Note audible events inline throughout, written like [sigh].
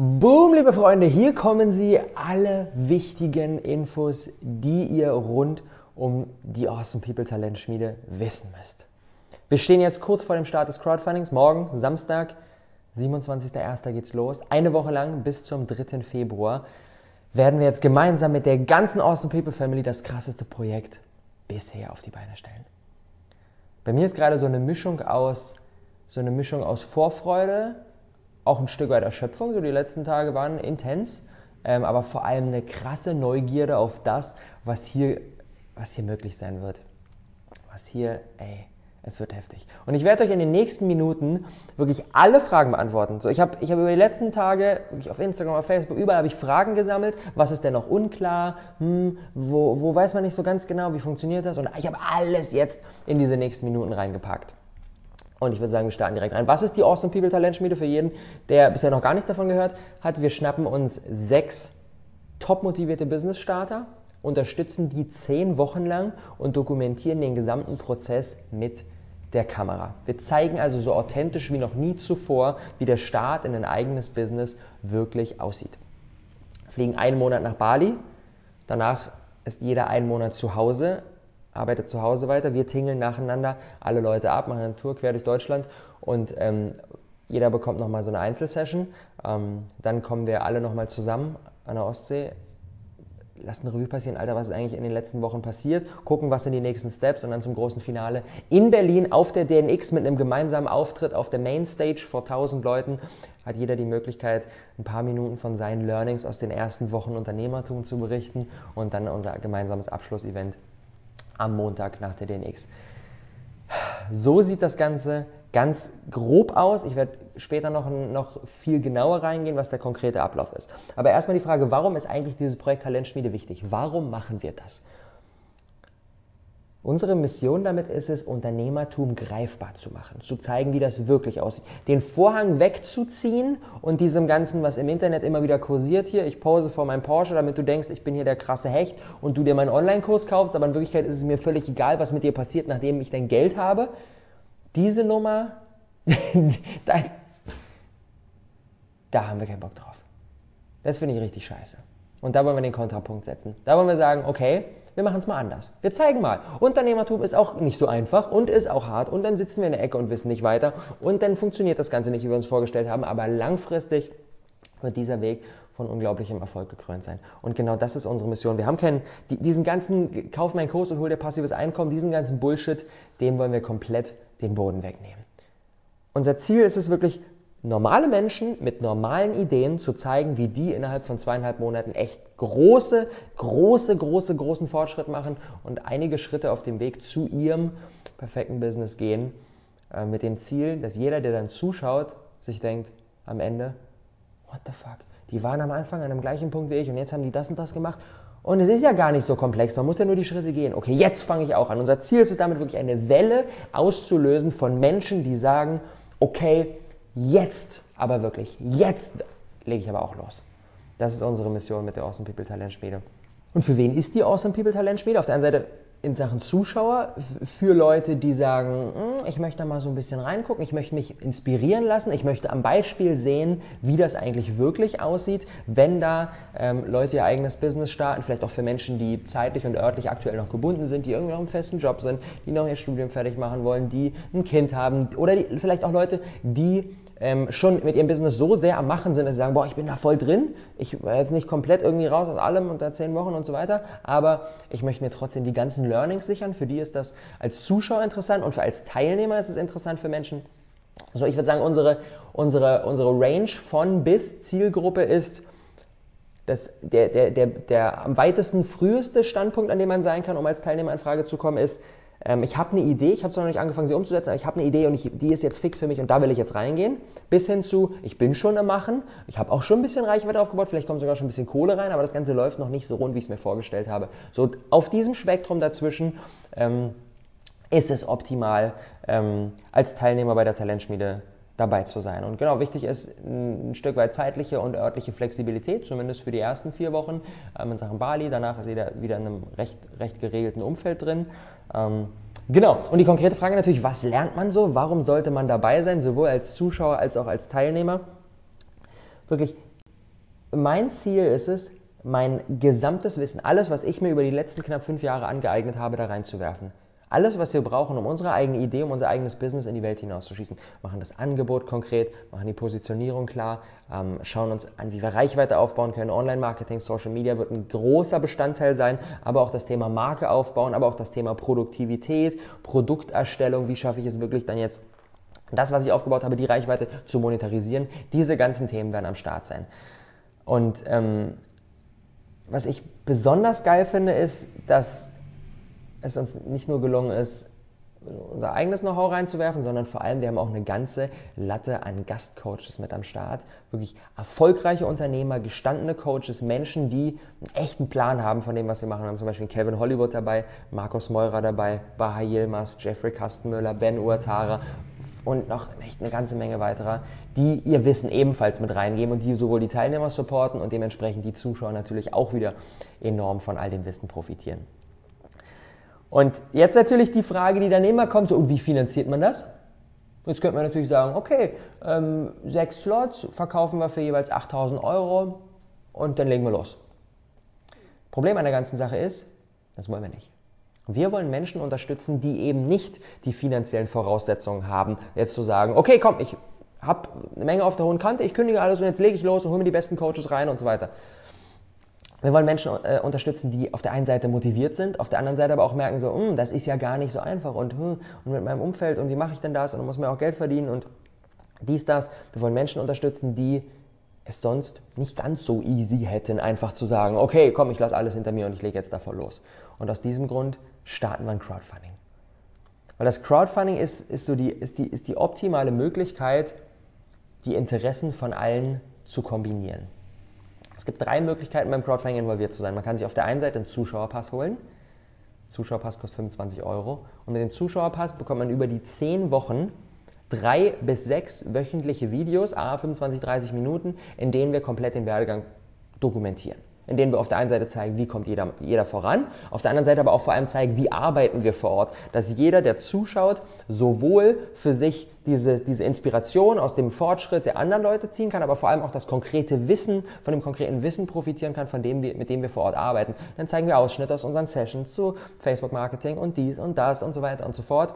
Boom, liebe Freunde, hier kommen sie, alle wichtigen Infos, die ihr rund um die Awesome People Talent Schmiede wissen müsst. Wir stehen jetzt kurz vor dem Start des Crowdfundings. Morgen, Samstag, 27.01. geht's los. Eine Woche lang bis zum 3. Februar werden wir jetzt gemeinsam mit der ganzen Awesome People Family das krasseste Projekt bisher auf die Beine stellen. Bei mir ist gerade so eine Mischung aus, so eine Mischung aus Vorfreude, auch ein Stück weit Erschöpfung. So die letzten Tage waren intens, ähm, aber vor allem eine krasse Neugierde auf das, was hier, was hier möglich sein wird. Was hier, ey, es wird heftig. Und ich werde euch in den nächsten Minuten wirklich alle Fragen beantworten. So, ich habe ich hab über die letzten Tage wirklich auf Instagram, auf Facebook, überall habe ich Fragen gesammelt. Was ist denn noch unklar? Hm, wo, wo weiß man nicht so ganz genau, wie funktioniert das? Und ich habe alles jetzt in diese nächsten Minuten reingepackt. Und ich würde sagen, wir starten direkt rein. Was ist die Awesome People Talentschmiede für jeden, der bisher noch gar nichts davon gehört hat? Wir schnappen uns sechs top motivierte Business Starter, unterstützen die zehn Wochen lang und dokumentieren den gesamten Prozess mit der Kamera. Wir zeigen also so authentisch wie noch nie zuvor, wie der Start in ein eigenes Business wirklich aussieht. Fliegen einen Monat nach Bali, danach ist jeder einen Monat zu Hause, arbeitet zu Hause weiter, wir tingeln nacheinander alle Leute ab, machen eine Tour quer durch Deutschland und ähm, jeder bekommt nochmal so eine Einzelsession. Ähm, dann kommen wir alle nochmal zusammen an der Ostsee. Lass eine Revue passieren, Alter, was ist eigentlich in den letzten Wochen passiert, gucken, was sind die nächsten Steps und dann zum großen Finale in Berlin auf der DNX mit einem gemeinsamen Auftritt auf der Mainstage vor 1000 Leuten. Hat jeder die Möglichkeit, ein paar Minuten von seinen Learnings aus den ersten Wochen Unternehmertum zu berichten und dann unser gemeinsames Abschlussevent am Montag nach der DNX. So sieht das Ganze ganz grob aus. Ich werde später noch, noch viel genauer reingehen, was der konkrete Ablauf ist. Aber erstmal die Frage, warum ist eigentlich dieses Projekt Talentschmiede wichtig? Warum machen wir das? Unsere Mission damit ist es, Unternehmertum greifbar zu machen, zu zeigen, wie das wirklich aussieht. Den Vorhang wegzuziehen und diesem Ganzen, was im Internet immer wieder kursiert hier, ich pose vor meinem Porsche, damit du denkst, ich bin hier der krasse Hecht und du dir meinen Online-Kurs kaufst, aber in Wirklichkeit ist es mir völlig egal, was mit dir passiert, nachdem ich dein Geld habe. Diese Nummer, [laughs] da, da haben wir keinen Bock drauf. Das finde ich richtig scheiße. Und da wollen wir den Kontrapunkt setzen. Da wollen wir sagen, okay, wir machen es mal anders. Wir zeigen mal. Unternehmertum ist auch nicht so einfach und ist auch hart. Und dann sitzen wir in der Ecke und wissen nicht weiter. Und dann funktioniert das Ganze nicht, wie wir uns vorgestellt haben. Aber langfristig wird dieser Weg von unglaublichem Erfolg gekrönt sein. Und genau das ist unsere Mission. Wir haben keinen, diesen ganzen, kauf meinen Kurs und hol dir passives Einkommen, diesen ganzen Bullshit, dem wollen wir komplett den Boden wegnehmen. Unser Ziel ist es wirklich, normale Menschen mit normalen Ideen zu zeigen, wie die innerhalb von zweieinhalb Monaten echt große, große, große, großen Fortschritt machen und einige Schritte auf dem Weg zu ihrem perfekten Business gehen, äh, mit dem Ziel, dass jeder, der dann zuschaut, sich denkt am Ende, what the fuck, die waren am Anfang an dem gleichen Punkt wie ich und jetzt haben die das und das gemacht und es ist ja gar nicht so komplex, man muss ja nur die Schritte gehen. Okay, jetzt fange ich auch an. Unser Ziel ist es damit wirklich eine Welle auszulösen von Menschen, die sagen, okay, jetzt, aber wirklich, jetzt lege ich aber auch los. Das ist unsere Mission mit der Awesome People Talent Schmiede. Und für wen ist die Awesome People Talent Schmiede? Auf der einen Seite in Sachen Zuschauer für Leute, die sagen, hm, ich möchte da mal so ein bisschen reingucken, ich möchte mich inspirieren lassen, ich möchte am Beispiel sehen, wie das eigentlich wirklich aussieht, wenn da ähm, Leute ihr eigenes Business starten, vielleicht auch für Menschen, die zeitlich und örtlich aktuell noch gebunden sind, die irgendwie noch im festen Job sind, die noch ihr Studium fertig machen wollen, die ein Kind haben oder die, vielleicht auch Leute, die ähm, schon mit ihrem Business so sehr am Machen sind, dass sie sagen, boah, ich bin da voll drin, ich war jetzt nicht komplett irgendwie raus aus allem unter zehn Wochen und so weiter, aber ich möchte mir trotzdem die ganzen Learnings sichern. Für die ist das als Zuschauer interessant und für als Teilnehmer ist es interessant für Menschen. Also ich würde sagen, unsere, unsere, unsere Range von bis Zielgruppe ist das, der, der, der, der am weitesten früheste Standpunkt, an dem man sein kann, um als Teilnehmer in Frage zu kommen, ist, ähm, ich habe eine Idee, ich habe zwar noch nicht angefangen, sie umzusetzen, aber ich habe eine Idee und ich, die ist jetzt fix für mich und da will ich jetzt reingehen. Bis hin zu, ich bin schon am Machen, ich habe auch schon ein bisschen Reichweite aufgebaut, vielleicht kommt sogar schon ein bisschen Kohle rein, aber das Ganze läuft noch nicht so rund, wie ich es mir vorgestellt habe. So auf diesem Spektrum dazwischen ähm, ist es optimal, ähm, als Teilnehmer bei der Talentschmiede dabei zu sein. Und genau, wichtig ist ein Stück weit zeitliche und örtliche Flexibilität, zumindest für die ersten vier Wochen ähm, in Sachen Bali. Danach ist jeder wieder in einem recht, recht geregelten Umfeld drin. Ähm, genau, und die konkrete Frage natürlich, was lernt man so? Warum sollte man dabei sein, sowohl als Zuschauer als auch als Teilnehmer? Wirklich, mein Ziel ist es, mein gesamtes Wissen, alles, was ich mir über die letzten knapp fünf Jahre angeeignet habe, da reinzuwerfen. Alles, was wir brauchen, um unsere eigene Idee, um unser eigenes Business in die Welt hinauszuschießen. Machen das Angebot konkret, machen die Positionierung klar, ähm, schauen uns an, wie wir Reichweite aufbauen können. Online-Marketing, Social Media wird ein großer Bestandteil sein, aber auch das Thema Marke aufbauen, aber auch das Thema Produktivität, Produkterstellung, wie schaffe ich es wirklich dann jetzt das, was ich aufgebaut habe, die Reichweite zu monetarisieren. Diese ganzen Themen werden am Start sein. Und ähm, was ich besonders geil finde, ist, dass es uns nicht nur gelungen ist, unser eigenes Know-how reinzuwerfen, sondern vor allem, wir haben auch eine ganze Latte an Gastcoaches mit am Start. Wirklich erfolgreiche Unternehmer, gestandene Coaches, Menschen, die einen echten Plan haben von dem, was wir machen. Wir haben zum Beispiel Kevin Hollywood dabei, Markus Meurer dabei, Baha Yilmaz, Jeffrey Kastenmüller, Ben Uatara und noch echt eine ganze Menge weiterer, die ihr Wissen ebenfalls mit reingeben und die sowohl die Teilnehmer supporten und dementsprechend die Zuschauer natürlich auch wieder enorm von all dem Wissen profitieren. Und jetzt natürlich die Frage, die dann immer kommt, so, und wie finanziert man das? Jetzt könnte man natürlich sagen, okay, ähm, sechs Slots verkaufen wir für jeweils 8000 Euro und dann legen wir los. Problem an der ganzen Sache ist, das wollen wir nicht. Wir wollen Menschen unterstützen, die eben nicht die finanziellen Voraussetzungen haben, jetzt zu sagen, okay, komm, ich habe eine Menge auf der hohen Kante, ich kündige alles und jetzt lege ich los und hole mir die besten Coaches rein und so weiter. Wir wollen Menschen äh, unterstützen, die auf der einen Seite motiviert sind, auf der anderen Seite aber auch merken, so, hm, das ist ja gar nicht so einfach und, hm, und mit meinem Umfeld und wie mache ich denn das und muss man auch Geld verdienen und dies, das. Wir wollen Menschen unterstützen, die es sonst nicht ganz so easy hätten, einfach zu sagen, okay, komm, ich lasse alles hinter mir und ich lege jetzt davor los. Und aus diesem Grund starten wir ein Crowdfunding. Weil das Crowdfunding ist, ist, so die, ist, die, ist die optimale Möglichkeit, die Interessen von allen zu kombinieren. Es gibt drei Möglichkeiten beim Crowdfunding involviert zu sein. Man kann sich auf der einen Seite einen Zuschauerpass holen. Zuschauerpass kostet 25 Euro. Und mit dem Zuschauerpass bekommt man über die 10 Wochen drei bis sechs wöchentliche Videos, a 25, 30 Minuten, in denen wir komplett den Werdegang dokumentieren in denen wir auf der einen Seite zeigen, wie kommt jeder, jeder voran, auf der anderen Seite aber auch vor allem zeigen, wie arbeiten wir vor Ort, dass jeder, der zuschaut, sowohl für sich diese, diese Inspiration aus dem Fortschritt der anderen Leute ziehen kann, aber vor allem auch das konkrete Wissen, von dem konkreten Wissen profitieren kann, von dem mit dem wir vor Ort arbeiten. Dann zeigen wir Ausschnitte aus unseren Sessions zu Facebook-Marketing und dies und das und so weiter und so fort.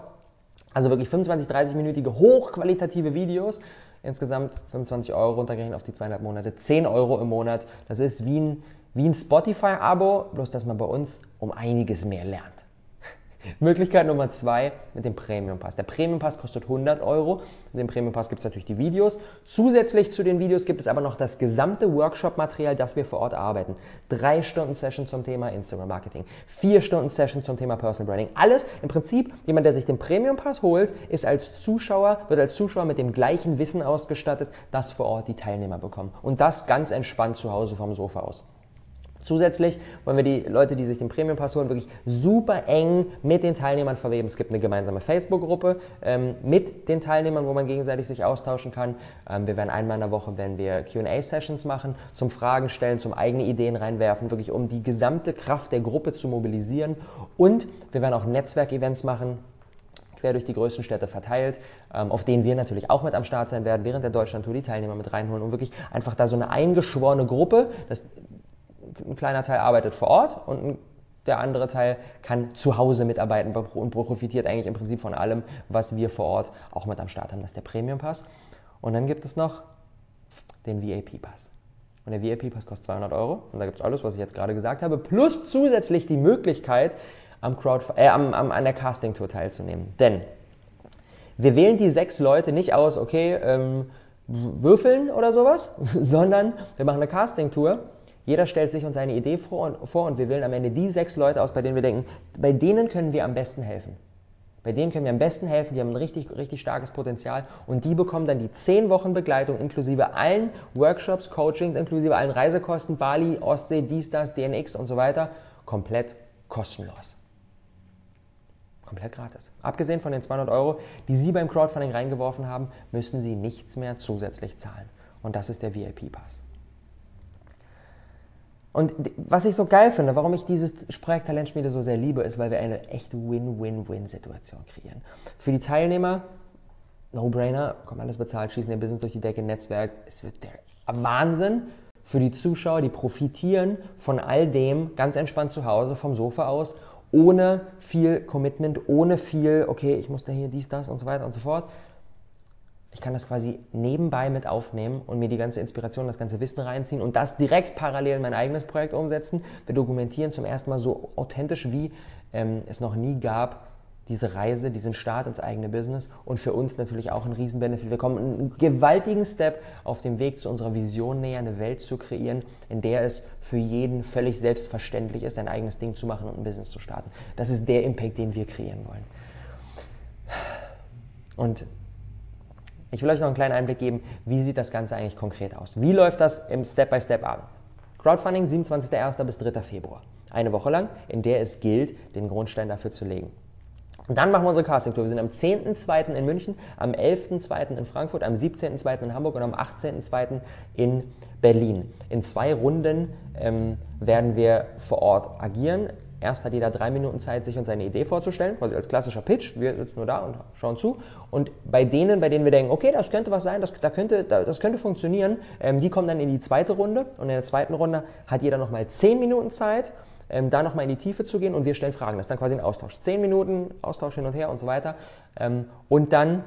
Also wirklich 25, 30-minütige hochqualitative Videos, insgesamt 25 Euro runtergerechnet auf die zweieinhalb Monate, 10 Euro im Monat. Das ist wie ein wie ein Spotify-Abo, bloß dass man bei uns um einiges mehr lernt. [laughs] Möglichkeit Nummer zwei mit dem Premium Pass. Der Premium Pass kostet 100 Euro. Mit dem Premium Pass gibt es natürlich die Videos. Zusätzlich zu den Videos gibt es aber noch das gesamte Workshop-Material, das wir vor Ort arbeiten. Drei Stunden Session zum Thema Instagram Marketing, vier Stunden Session zum Thema Personal Branding. Alles im Prinzip, jemand, der sich den Premium Pass holt, ist als Zuschauer, wird als Zuschauer mit dem gleichen Wissen ausgestattet, das vor Ort die Teilnehmer bekommen. Und das ganz entspannt zu Hause vom Sofa aus. Zusätzlich wollen wir die Leute, die sich den Premium Pass holen, wirklich super eng mit den Teilnehmern verweben. Es gibt eine gemeinsame Facebook-Gruppe ähm, mit den Teilnehmern, wo man gegenseitig sich austauschen kann. Ähm, wir werden einmal in der Woche werden wir Q&A-Sessions machen, zum Fragen stellen, zum eigene Ideen reinwerfen, wirklich um die gesamte Kraft der Gruppe zu mobilisieren. Und wir werden auch Netzwerkevents machen, quer durch die größten Städte verteilt, ähm, auf denen wir natürlich auch mit am Start sein werden, während der Deutschlandtour die Teilnehmer mit reinholen und wirklich einfach da so eine eingeschworene Gruppe, das ein kleiner Teil arbeitet vor Ort und der andere Teil kann zu Hause mitarbeiten und profitiert eigentlich im Prinzip von allem, was wir vor Ort auch mit am Start haben. Das ist der Premium Pass. Und dann gibt es noch den VIP Pass. Und der VIP Pass kostet 200 Euro. Und da gibt es alles, was ich jetzt gerade gesagt habe, plus zusätzlich die Möglichkeit, am Crowd, äh, am, am, an der Casting-Tour teilzunehmen. Denn wir wählen die sechs Leute nicht aus, okay, ähm, würfeln oder sowas, [laughs] sondern wir machen eine Casting-Tour jeder stellt sich uns seine Idee vor und, vor und wir wählen am Ende die sechs Leute aus, bei denen wir denken, bei denen können wir am besten helfen. Bei denen können wir am besten helfen, die haben ein richtig, richtig starkes Potenzial und die bekommen dann die zehn Wochen Begleitung inklusive allen Workshops, Coachings, inklusive allen Reisekosten, Bali, Ostsee, dies, das, DNX und so weiter, komplett kostenlos. Komplett gratis. Abgesehen von den 200 Euro, die Sie beim Crowdfunding reingeworfen haben, müssen Sie nichts mehr zusätzlich zahlen. Und das ist der VIP-Pass. Und was ich so geil finde, warum ich dieses Projekt Talentschmiede so sehr liebe, ist, weil wir eine echte Win-Win-Win-Situation kreieren. Für die Teilnehmer, No-Brainer, kommt alles bezahlt, schießen ihr Business durch die Decke, Netzwerk, es wird der Wahnsinn. für die Zuschauer, die profitieren von all dem ganz entspannt zu Hause vom Sofa aus, ohne viel Commitment, ohne viel, okay, ich muss da hier dies, das und so weiter und so fort. Ich kann das quasi nebenbei mit aufnehmen und mir die ganze Inspiration, das ganze Wissen reinziehen und das direkt parallel in mein eigenes Projekt umsetzen. Wir dokumentieren zum ersten Mal so authentisch, wie ähm, es noch nie gab, diese Reise, diesen Start ins eigene Business und für uns natürlich auch ein Riesenbenefit. Wir kommen einen gewaltigen Step auf dem Weg zu unserer Vision näher, eine Welt zu kreieren, in der es für jeden völlig selbstverständlich ist, sein eigenes Ding zu machen und ein Business zu starten. Das ist der Impact, den wir kreieren wollen. Und ich will euch noch einen kleinen Einblick geben, wie sieht das Ganze eigentlich konkret aus? Wie läuft das im Step-by-Step Step ab? Crowdfunding 27.01. bis 3. Februar. Eine Woche lang, in der es gilt, den Grundstein dafür zu legen. Und dann machen wir unsere Casting-Tour. Wir sind am 10.2. in München, am 11.2. in Frankfurt, am 17.2. in Hamburg und am 18.2. in Berlin. In zwei Runden ähm, werden wir vor Ort agieren. Erst hat jeder drei Minuten Zeit, sich und seine Idee vorzustellen, quasi als klassischer Pitch. Wir sitzen nur da und schauen zu. Und bei denen, bei denen wir denken, okay, das könnte was sein, das, da könnte, das könnte funktionieren, ähm, die kommen dann in die zweite Runde. Und in der zweiten Runde hat jeder nochmal zehn Minuten Zeit, ähm, da nochmal in die Tiefe zu gehen und wir stellen Fragen. Das ist dann quasi ein Austausch. Zehn Minuten Austausch hin und her und so weiter. Ähm, und dann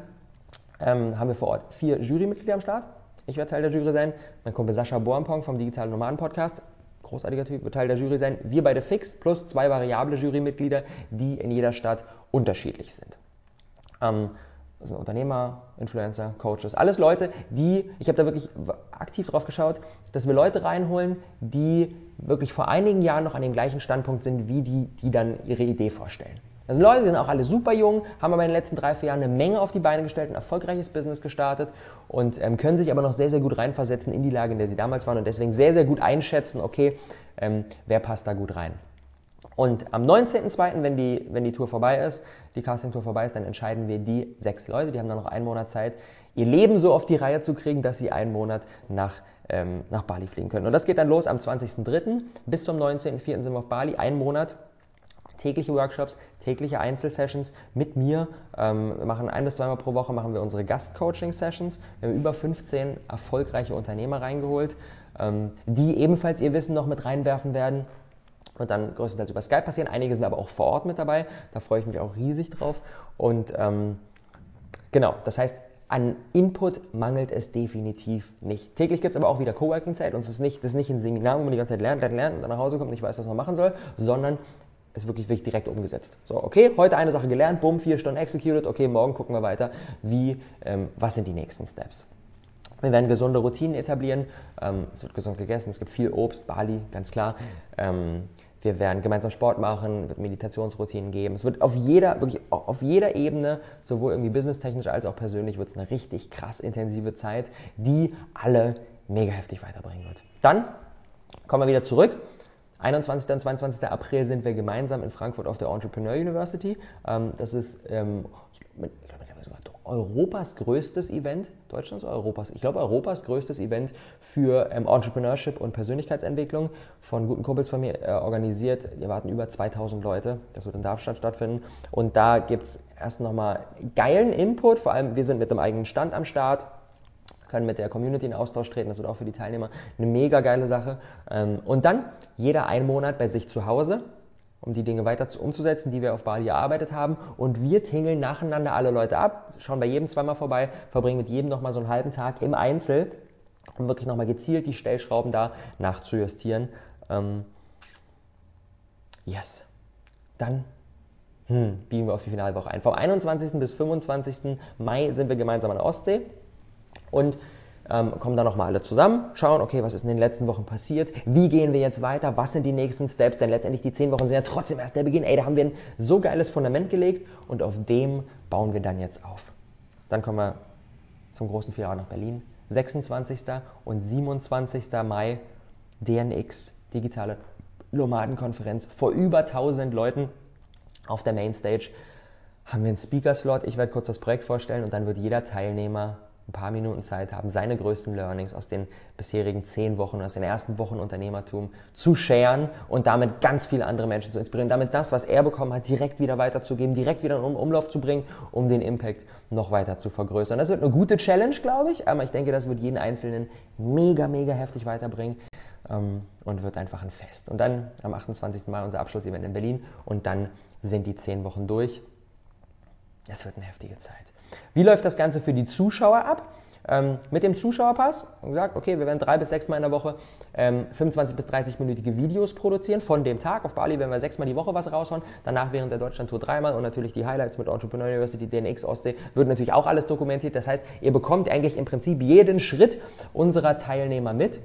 ähm, haben wir vor Ort vier Jurymitglieder am Start. Ich werde Teil der Jury sein. Mein Kumpel Sascha Bornpong vom Digitalen Nomaden Podcast, großartiger Typ, wird Teil der Jury sein. Wir beide fix plus zwei variable Jurymitglieder, die in jeder Stadt unterschiedlich sind. Ähm, das sind Unternehmer, Influencer, Coaches, alles Leute, die, ich habe da wirklich aktiv drauf geschaut, dass wir Leute reinholen, die wirklich vor einigen Jahren noch an dem gleichen Standpunkt sind, wie die, die dann ihre Idee vorstellen. Das sind Leute, die sind auch alle super jung, haben aber in den letzten drei, vier Jahren eine Menge auf die Beine gestellt, ein erfolgreiches Business gestartet und ähm, können sich aber noch sehr, sehr gut reinversetzen in die Lage, in der sie damals waren und deswegen sehr, sehr gut einschätzen, okay, ähm, wer passt da gut rein. Und am 19.02., wenn die, wenn die Tour vorbei ist, die Casting-Tour vorbei ist, dann entscheiden wir die sechs Leute, die haben dann noch einen Monat Zeit, ihr Leben so auf die Reihe zu kriegen, dass sie einen Monat nach, ähm, nach Bali fliegen können. Und das geht dann los am 20.03. bis zum 19.04. sind wir auf Bali, einen Monat. Tägliche Workshops, tägliche Einzelsessions mit mir. Ähm, wir machen ein bis zweimal pro Woche machen wir unsere Gast-Coaching-Sessions. Wir haben über 15 erfolgreiche Unternehmer reingeholt, ähm, die ebenfalls ihr Wissen noch mit reinwerfen werden und dann größtenteils über Skype passieren. Einige sind aber auch vor Ort mit dabei. Da freue ich mich auch riesig drauf. Und ähm, genau, das heißt, an Input mangelt es definitiv nicht. Täglich gibt es aber auch wieder Coworking-Zeit und es ist nicht, das ist nicht ein Seminar, wo man die ganze Zeit lernt, lernt, lernt und dann nach Hause kommt und nicht weiß, was man machen soll, sondern ist wirklich, wirklich direkt umgesetzt. So, okay, heute eine Sache gelernt, bumm, vier Stunden executed, okay, morgen gucken wir weiter, wie, ähm, was sind die nächsten Steps. Wir werden gesunde Routinen etablieren. Ähm, es wird gesund gegessen, es gibt viel Obst, Bali, ganz klar. Ähm, wir werden gemeinsam Sport machen, wird Meditationsroutinen geben. Es wird auf jeder, wirklich auf jeder Ebene, sowohl irgendwie businesstechnisch als auch persönlich, wird es eine richtig krass intensive Zeit, die alle mega heftig weiterbringen wird. Dann kommen wir wieder zurück. 21. und 22. April sind wir gemeinsam in Frankfurt auf der Entrepreneur University. Ähm, das ist ähm, Europas größtes Event, Deutschlands oder Europas, ich glaube Europas größtes Event für ähm, Entrepreneurship und Persönlichkeitsentwicklung von guten Kumpels von mir äh, organisiert. Wir warten über 2000 Leute, das wird in Darmstadt stattfinden und da gibt es erst nochmal geilen Input, vor allem wir sind mit einem eigenen Stand am Start, können mit der Community in Austausch treten, das wird auch für die Teilnehmer eine mega geile Sache. Ähm, und dann jeder einen Monat bei sich zu Hause um die Dinge weiter zu, umzusetzen, die wir auf Bali erarbeitet haben. Und wir tingeln nacheinander alle Leute ab, schauen bei jedem zweimal vorbei, verbringen mit jedem nochmal so einen halben Tag im Einzel, um wirklich nochmal gezielt die Stellschrauben da nachzujustieren. Ähm, yes. Dann hm, biegen wir auf die Finalwoche ein. Vom 21. bis 25. Mai sind wir gemeinsam an der Ostsee. Und ähm, kommen dann nochmal alle zusammen, schauen, okay, was ist in den letzten Wochen passiert, wie gehen wir jetzt weiter, was sind die nächsten Steps, denn letztendlich die zehn Wochen sind ja trotzdem erst der Beginn. Ey, da haben wir ein so geiles Fundament gelegt und auf dem bauen wir dann jetzt auf. Dann kommen wir zum großen Finale nach Berlin. 26. und 27. Mai DNX, digitale Nomadenkonferenz, vor über 1000 Leuten auf der Mainstage haben wir einen Speaker-Slot. Ich werde kurz das Projekt vorstellen und dann wird jeder Teilnehmer ein paar Minuten Zeit haben, seine größten Learnings aus den bisherigen zehn Wochen, aus den ersten Wochen Unternehmertum zu scheren und damit ganz viele andere Menschen zu inspirieren, damit das, was er bekommen hat, direkt wieder weiterzugeben, direkt wieder in Umlauf zu bringen, um den Impact noch weiter zu vergrößern. Das wird eine gute Challenge, glaube ich, aber ich denke, das wird jeden Einzelnen mega, mega heftig weiterbringen ähm, und wird einfach ein Fest. Und dann am 28. Mai unser Abschlussevent in Berlin und dann sind die zehn Wochen durch. Das wird eine heftige Zeit. Wie läuft das Ganze für die Zuschauer ab? Ähm, mit dem Zuschauerpass und gesagt, okay, wir werden drei bis sechs Mal in der Woche ähm, 25 bis 30-minütige Videos produzieren von dem Tag. Auf Bali werden wir sechsmal die Woche was raushauen. Danach während der Deutschland-Tour dreimal und natürlich die Highlights mit Entrepreneur University, DNX, Ostsee, wird natürlich auch alles dokumentiert. Das heißt, ihr bekommt eigentlich im Prinzip jeden Schritt unserer Teilnehmer mit.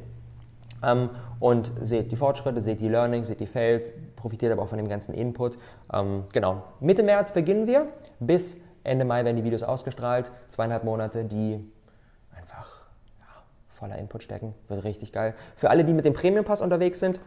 Ähm, und seht die Fortschritte, seht die Learnings, seht die Fails, profitiert aber auch von dem ganzen Input. Ähm, genau. Mitte März beginnen wir bis Ende Mai werden die Videos ausgestrahlt. Zweieinhalb Monate, die einfach ja, voller Input stecken. Wird richtig geil. Für alle, die mit dem Premium Pass unterwegs sind,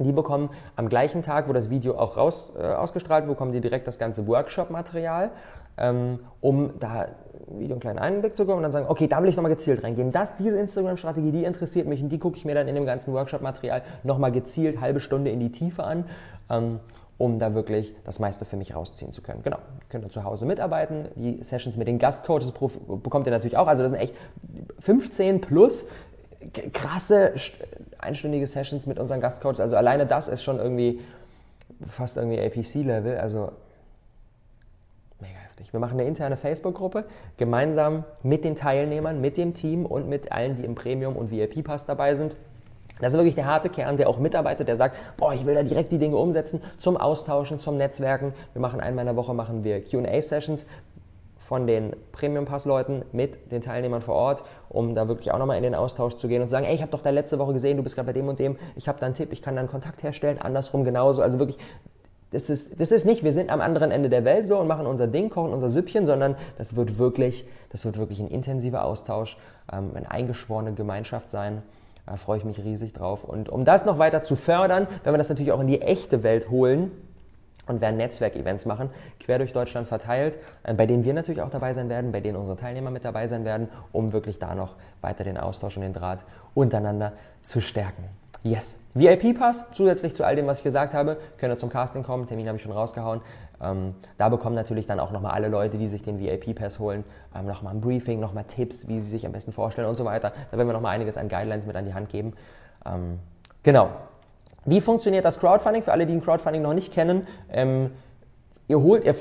die bekommen am gleichen Tag, wo das Video auch raus, äh, ausgestrahlt wird, bekommen die direkt das ganze Workshop-Material, ähm, um da Video einen kleinen Einblick zu bekommen und dann sagen, okay, da will ich nochmal gezielt reingehen. Das, diese Instagram-Strategie, die interessiert mich und die gucke ich mir dann in dem ganzen Workshop-Material nochmal gezielt halbe Stunde in die Tiefe an. Ähm, um da wirklich das meiste für mich rausziehen zu können. Genau, könnt ihr zu Hause mitarbeiten. Die Sessions mit den Gastcoaches bekommt ihr natürlich auch. Also das sind echt 15 plus krasse einstündige Sessions mit unseren Gastcoaches. Also alleine das ist schon irgendwie fast irgendwie APC-Level. Also mega heftig. Wir machen eine interne Facebook-Gruppe gemeinsam mit den Teilnehmern, mit dem Team und mit allen, die im Premium- und VIP-Pass dabei sind. Das ist wirklich der harte Kern, der auch mitarbeitet, der sagt, boah, ich will da direkt die Dinge umsetzen, zum Austauschen, zum Netzwerken. Wir machen einmal in der Woche machen wir Q&A-Sessions von den Premium-Pass-Leuten mit den Teilnehmern vor Ort, um da wirklich auch nochmal in den Austausch zu gehen und zu sagen, ey, ich habe doch da letzte Woche gesehen, du bist gerade bei dem und dem, ich habe da einen Tipp, ich kann da einen Kontakt herstellen, andersrum genauso. Also wirklich, das ist, das ist nicht, wir sind am anderen Ende der Welt so und machen unser Ding, kochen unser Süppchen, sondern das wird wirklich, das wird wirklich ein intensiver Austausch, ähm, eine eingeschworene Gemeinschaft sein. Da freue ich mich riesig drauf. Und um das noch weiter zu fördern, werden wir das natürlich auch in die echte Welt holen und werden Netzwerkevents machen, quer durch Deutschland verteilt, äh, bei denen wir natürlich auch dabei sein werden, bei denen unsere Teilnehmer mit dabei sein werden, um wirklich da noch weiter den Austausch und den Draht untereinander zu stärken. Yes. VIP-Pass, zusätzlich zu all dem, was ich gesagt habe, könnt ihr zum Casting kommen. Termin habe ich schon rausgehauen. Ähm, da bekommen natürlich dann auch nochmal alle Leute, die sich den VIP-Pass holen, ähm, nochmal ein Briefing, nochmal Tipps, wie sie sich am besten vorstellen und so weiter. Da werden wir nochmal einiges an Guidelines mit an die Hand geben. Ähm, genau. Wie funktioniert das Crowdfunding? Für alle, die ein Crowdfunding noch nicht kennen, ähm, ihr holt, ihr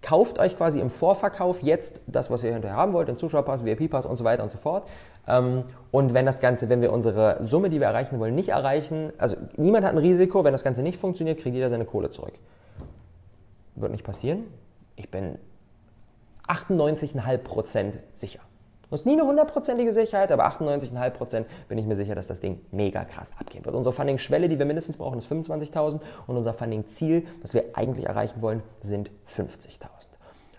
kauft euch quasi im Vorverkauf jetzt das, was ihr hinterher haben wollt, den Zuschauerpass, VIP-Pass und so weiter und so fort. Ähm, und wenn das Ganze, wenn wir unsere Summe, die wir erreichen wollen, nicht erreichen, also niemand hat ein Risiko, wenn das Ganze nicht funktioniert, kriegt jeder seine Kohle zurück. Wird nicht passieren. Ich bin 98,5% sicher. Das ist nie eine hundertprozentige Sicherheit, aber 98,5% bin ich mir sicher, dass das Ding mega krass abgehen wird. Unsere Funding-Schwelle, die wir mindestens brauchen, ist 25.000 und unser Funding-Ziel, das wir eigentlich erreichen wollen, sind 50.000.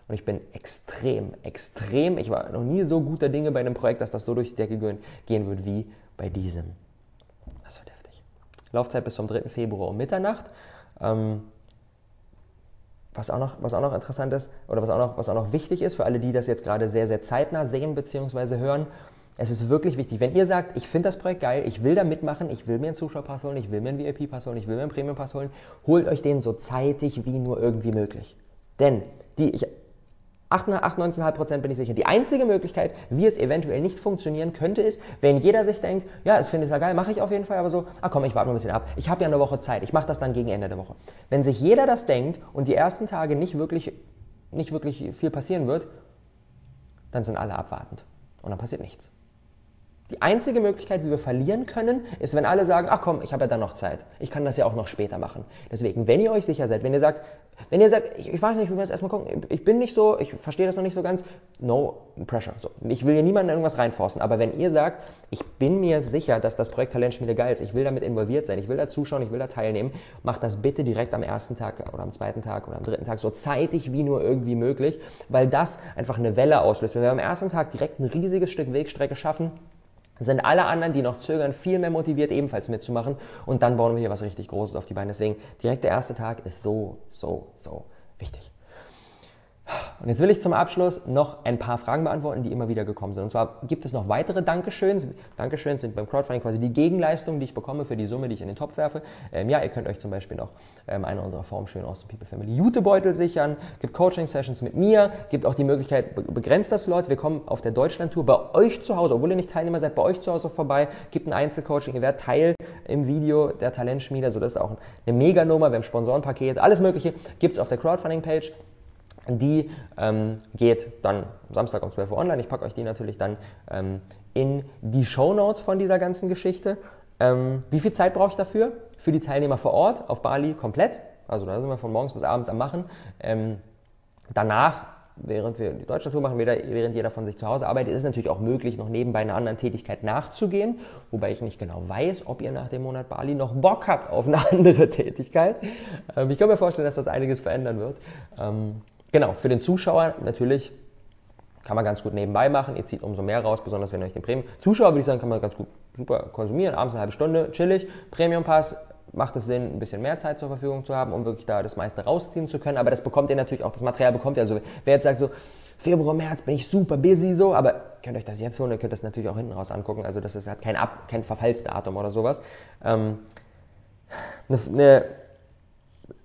Und ich bin extrem, extrem, ich war noch nie so guter Dinge bei einem Projekt, dass das so durch die Decke gehen wird wie bei diesem. Das wird heftig. Laufzeit bis zum 3. Februar um Mitternacht. Ähm, was auch, noch, was auch noch interessant ist oder was auch, noch, was auch noch wichtig ist für alle, die das jetzt gerade sehr, sehr zeitnah sehen bzw. hören, es ist wirklich wichtig, wenn ihr sagt, ich finde das Projekt geil, ich will da mitmachen, ich will mir einen Zuschauerpass holen, ich will mir einen VIP-Pass holen, ich will mir einen Premium-Pass holen, holt euch den so zeitig wie nur irgendwie möglich. Denn die, ich 98,5% bin ich sicher. Die einzige Möglichkeit, wie es eventuell nicht funktionieren könnte, ist, wenn jeder sich denkt, ja, es finde ich ja geil, mache ich auf jeden Fall, aber so, ah komm, ich warte mal ein bisschen ab. Ich habe ja eine Woche Zeit, ich mache das dann gegen Ende der Woche. Wenn sich jeder das denkt und die ersten Tage nicht wirklich, nicht wirklich viel passieren wird, dann sind alle abwartend und dann passiert nichts. Die einzige Möglichkeit, wie wir verlieren können, ist, wenn alle sagen, ach komm, ich habe ja dann noch Zeit. Ich kann das ja auch noch später machen. Deswegen, wenn ihr euch sicher seid, wenn ihr sagt, wenn ihr sagt, ich, ich weiß nicht, wie wir das erstmal gucken, ich bin nicht so, ich verstehe das noch nicht so ganz, no pressure. So, ich will hier niemanden irgendwas reinforcen, aber wenn ihr sagt, ich bin mir sicher, dass das Projekt Talentschmiede geil ist, ich will damit involviert sein, ich will da zuschauen, ich will da teilnehmen, macht das bitte direkt am ersten Tag oder am zweiten Tag oder am dritten Tag so zeitig wie nur irgendwie möglich, weil das einfach eine Welle auslöst. Wenn wir am ersten Tag direkt ein riesiges Stück Wegstrecke schaffen, sind alle anderen, die noch zögern, viel mehr motiviert, ebenfalls mitzumachen. Und dann bauen wir hier was richtig Großes auf die Beine. Deswegen direkt der erste Tag ist so, so, so wichtig. Und jetzt will ich zum Abschluss noch ein paar Fragen beantworten, die immer wieder gekommen sind. Und zwar gibt es noch weitere Dankeschöns. Dankeschöns sind beim Crowdfunding quasi die Gegenleistung, die ich bekomme für die Summe, die ich in den Topf werfe. Ähm, ja, ihr könnt euch zum Beispiel noch ähm, eine unserer formschönen Awesome People Family Jutebeutel sichern, gibt Coaching-Sessions mit mir, gibt auch die Möglichkeit, be begrenzter Slot. Wir kommen auf der Deutschland-Tour bei euch zu Hause, obwohl ihr nicht Teilnehmer seid, bei euch zu Hause vorbei, gibt ein Einzelcoaching, ihr werdet Teil im Video der Talentschmiede, also das ist auch eine Mega-Nummer, wir haben Sponsorenpaket, alles mögliche gibt es auf der Crowdfunding-Page. Die ähm, geht dann Samstag um 12 Uhr online. Ich packe euch die natürlich dann ähm, in die Show Notes von dieser ganzen Geschichte. Ähm, wie viel Zeit brauche ich dafür? Für die Teilnehmer vor Ort auf Bali komplett. Also da sind wir von morgens bis abends am Machen. Ähm, danach während wir die Deutschlandtour machen, während jeder von sich zu Hause arbeitet, ist es natürlich auch möglich, noch nebenbei einer anderen Tätigkeit nachzugehen, wobei ich nicht genau weiß, ob ihr nach dem Monat Bali noch Bock habt auf eine [laughs] andere Tätigkeit. Ähm, ich kann mir vorstellen, dass das einiges verändern wird. Genau, für den Zuschauer natürlich kann man ganz gut nebenbei machen. Ihr zieht umso mehr raus, besonders wenn ihr euch den Premium. Zuschauer würde ich sagen, kann man ganz gut super konsumieren. Abends eine halbe Stunde, chillig. Premium Pass macht es Sinn, ein bisschen mehr Zeit zur Verfügung zu haben, um wirklich da das meiste rausziehen zu können. Aber das bekommt ihr natürlich auch, das Material bekommt ihr. Also wer jetzt sagt so, Februar, März bin ich super busy so, aber könnt euch das jetzt holen, ihr könnt das natürlich auch hinten raus angucken. Also das ist, hat kein, Ab, kein Verfallsdatum oder sowas. Ähm, eine, eine,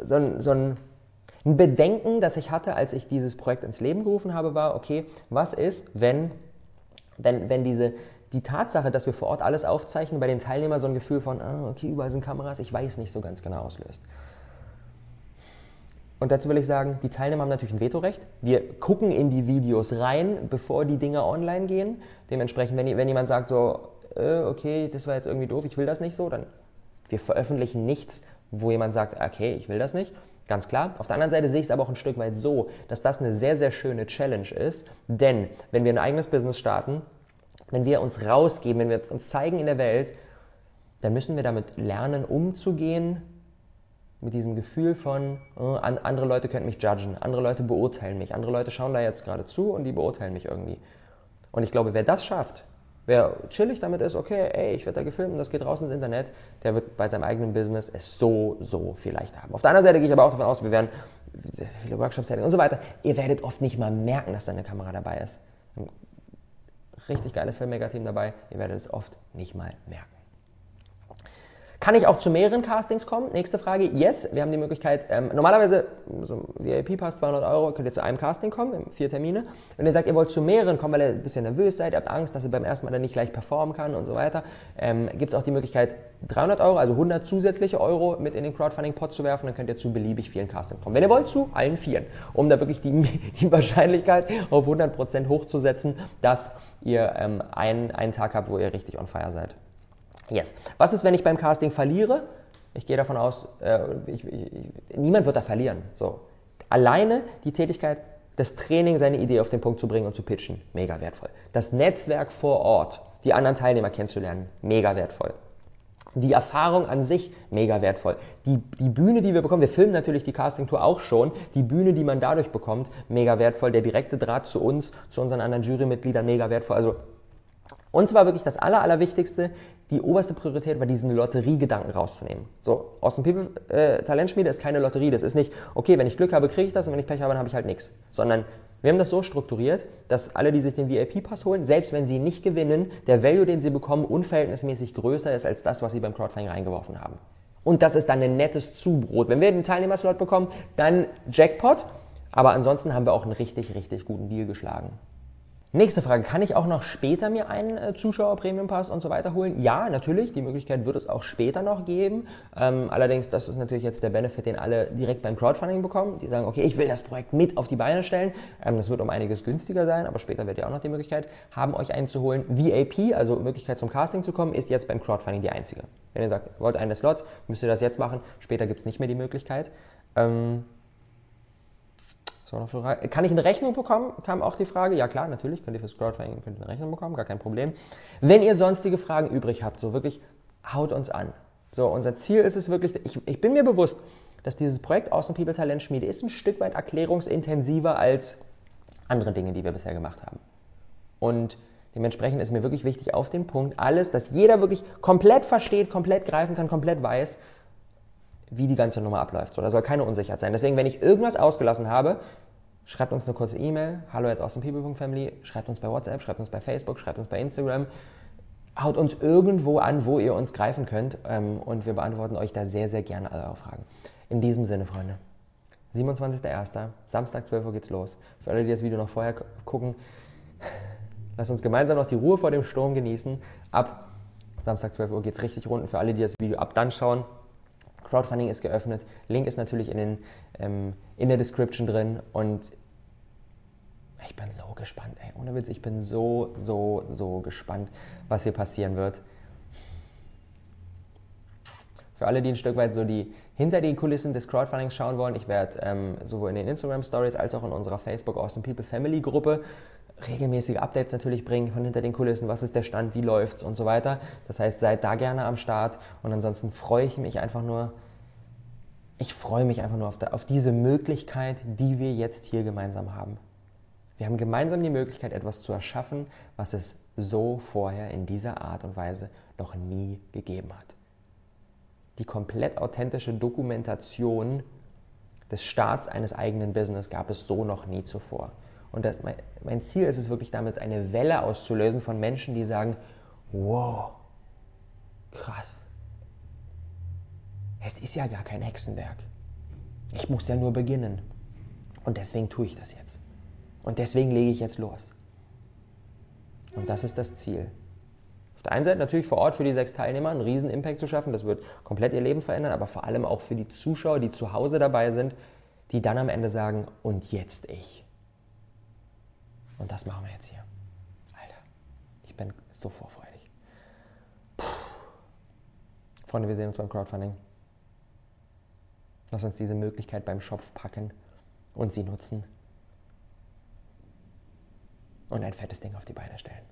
so, ein, so ein, ein Bedenken, das ich hatte, als ich dieses Projekt ins Leben gerufen habe, war, okay, was ist, wenn, wenn, wenn diese die Tatsache, dass wir vor Ort alles aufzeichnen, bei den Teilnehmern so ein Gefühl von, ah, okay, überall sind Kameras, ich weiß nicht so ganz genau auslöst. Und dazu will ich sagen, die Teilnehmer haben natürlich ein Vetorecht. Wir gucken in die Videos rein, bevor die Dinge online gehen. Dementsprechend, wenn, wenn jemand sagt so, äh, okay, das war jetzt irgendwie doof, ich will das nicht so, dann wir veröffentlichen nichts, wo jemand sagt, okay, ich will das nicht. Ganz klar. Auf der anderen Seite sehe ich es aber auch ein Stück weit so, dass das eine sehr, sehr schöne Challenge ist. Denn wenn wir ein eigenes Business starten, wenn wir uns rausgeben, wenn wir uns zeigen in der Welt, dann müssen wir damit lernen, umzugehen, mit diesem Gefühl von, oh, andere Leute könnten mich judgen, andere Leute beurteilen mich, andere Leute schauen da jetzt gerade zu und die beurteilen mich irgendwie. Und ich glaube, wer das schafft, wer chillig damit ist, okay, ey, ich werde da gefilmt und das geht raus ins Internet, der wird bei seinem eigenen Business es so, so viel leichter haben. Auf der anderen Seite gehe ich aber auch davon aus, wir werden sehr viele Workshops und so weiter. Ihr werdet oft nicht mal merken, dass da eine Kamera dabei ist richtig geiles Filmmaker-Team dabei. Ihr werdet es oft nicht mal merken. Kann ich auch zu mehreren Castings kommen? Nächste Frage. Yes, wir haben die Möglichkeit. Ähm, normalerweise, so VIP-Pass 200 Euro, könnt ihr zu einem Casting kommen, vier Termine. Wenn ihr sagt, ihr wollt zu mehreren kommen, weil ihr ein bisschen nervös seid, ihr habt Angst, dass ihr beim ersten Mal dann nicht gleich performen kann und so weiter, ähm, gibt es auch die Möglichkeit, 300 Euro, also 100 zusätzliche Euro mit in den Crowdfunding-Pot zu werfen. Dann könnt ihr zu beliebig vielen Castings kommen. Wenn ihr wollt, zu allen vieren, um da wirklich die, [laughs] die Wahrscheinlichkeit auf 100% hochzusetzen, dass ihr ähm, einen, einen Tag habt, wo ihr richtig on fire seid. Yes. Was ist, wenn ich beim Casting verliere? Ich gehe davon aus, äh, ich, ich, niemand wird da verlieren. So. Alleine die Tätigkeit, das Training, seine Idee auf den Punkt zu bringen und zu pitchen, mega wertvoll. Das Netzwerk vor Ort, die anderen Teilnehmer kennenzulernen, mega wertvoll. Die Erfahrung an sich mega wertvoll. Die, die Bühne, die wir bekommen, wir filmen natürlich die Casting-Tour auch schon, die Bühne, die man dadurch bekommt, mega wertvoll. Der direkte Draht zu uns, zu unseren anderen Jurymitgliedern, mega wertvoll. Also uns war wirklich das Aller, Allerwichtigste, die oberste Priorität war, diesen Lotteriegedanken rauszunehmen. So, Austin People äh, Talentschmiede ist keine Lotterie. Das ist nicht, okay, wenn ich Glück habe, kriege ich das und wenn ich Pech habe, dann habe ich halt nichts. Sondern wir haben das so strukturiert, dass alle, die sich den VIP-Pass holen, selbst wenn sie nicht gewinnen, der Value, den sie bekommen, unverhältnismäßig größer ist als das, was sie beim Crowdfunding reingeworfen haben. Und das ist dann ein nettes Zubrot. Wenn wir den Teilnehmerslot bekommen, dann Jackpot. Aber ansonsten haben wir auch einen richtig, richtig guten Deal geschlagen. Nächste Frage, kann ich auch noch später mir einen äh, Zuschauer-Premium-Pass und so weiter holen? Ja, natürlich, die Möglichkeit wird es auch später noch geben. Ähm, allerdings, das ist natürlich jetzt der Benefit, den alle direkt beim Crowdfunding bekommen. Die sagen, okay, ich will das Projekt mit auf die Beine stellen. Ähm, das wird um einiges günstiger sein, aber später werdet ihr auch noch die Möglichkeit haben, euch einen zu holen. VAP, also Möglichkeit zum Casting zu kommen, ist jetzt beim Crowdfunding die einzige. Wenn ihr sagt, ihr wollt einen Slot, müsst ihr das jetzt machen. Später gibt es nicht mehr die Möglichkeit. Ähm, Kann ich eine Rechnung bekommen? Kam auch die Frage. Ja klar, natürlich könnt ihr fürs Crowdfunding könnt eine Rechnung bekommen, gar kein Problem. Wenn ihr sonstige Fragen übrig habt, so wirklich, haut uns an. So, unser Ziel ist es wirklich, ich, ich bin mir bewusst, dass dieses Projekt Awesome People Talent Schmiede ist ein Stück weit erklärungsintensiver als andere Dinge, die wir bisher gemacht haben. Und dementsprechend ist mir wirklich wichtig auf den Punkt alles, dass jeder wirklich komplett versteht, komplett greifen kann, komplett weiß, wie die ganze Nummer abläuft. So, da soll keine Unsicherheit sein. Deswegen, wenn ich irgendwas ausgelassen habe, schreibt uns eine kurze E-Mail, hallo at awesomepeople.family, schreibt uns bei WhatsApp, schreibt uns bei Facebook, schreibt uns bei Instagram, haut uns irgendwo an, wo ihr uns greifen könnt ähm, und wir beantworten euch da sehr, sehr gerne alle eure Fragen. In diesem Sinne, Freunde. 27.01. Samstag 12 Uhr geht's los. Für alle, die das Video noch vorher gucken, [laughs] lasst uns gemeinsam noch die Ruhe vor dem Sturm genießen. Ab Samstag 12 Uhr geht's richtig rund. für alle, die das Video ab dann schauen, Crowdfunding ist geöffnet. Link ist natürlich in, den, ähm, in der Description drin und ich bin so gespannt, ey. Ohne Witz, ich bin so, so, so gespannt, was hier passieren wird. Für alle, die ein Stück weit so die hinter die Kulissen des Crowdfundings schauen wollen, ich werde ähm, sowohl in den Instagram Stories als auch in unserer Facebook Awesome People Family Gruppe regelmäßige Updates natürlich bringen von hinter den Kulissen, was ist der Stand, wie läuft's und so weiter. Das heißt, seid da gerne am Start und ansonsten freue ich mich einfach nur, ich freue mich einfach nur auf, auf diese Möglichkeit, die wir jetzt hier gemeinsam haben. Wir haben gemeinsam die Möglichkeit, etwas zu erschaffen, was es so vorher in dieser Art und Weise noch nie gegeben hat die komplett authentische Dokumentation des Starts eines eigenen Business gab es so noch nie zuvor. Und das, mein, Ziel ist es wirklich damit, eine Welle auszulösen von Menschen, die sagen, wow, krass, es ist ja gar kein Hexenwerk. Ich muss ja nur beginnen. Und deswegen tue ich das jetzt. Und deswegen lege ich jetzt los. Und das ist das Ziel. Auf der einen Seite natürlich vor Ort für die sechs Teilnehmer einen riesen Impact zu schaffen, das wird komplett ihr Leben verändern, aber vor allem auch für die Zuschauer, die zu Hause dabei sind, die dann am Ende sagen, und jetzt ich. Und das machen wir jetzt hier. Alter, ich bin so vorfreudig. Puh. Freunde, wir sehen uns beim Crowdfunding. Lass uns diese Möglichkeit beim Schopf packen und sie nutzen und ein fettes Ding auf die Beine stellen.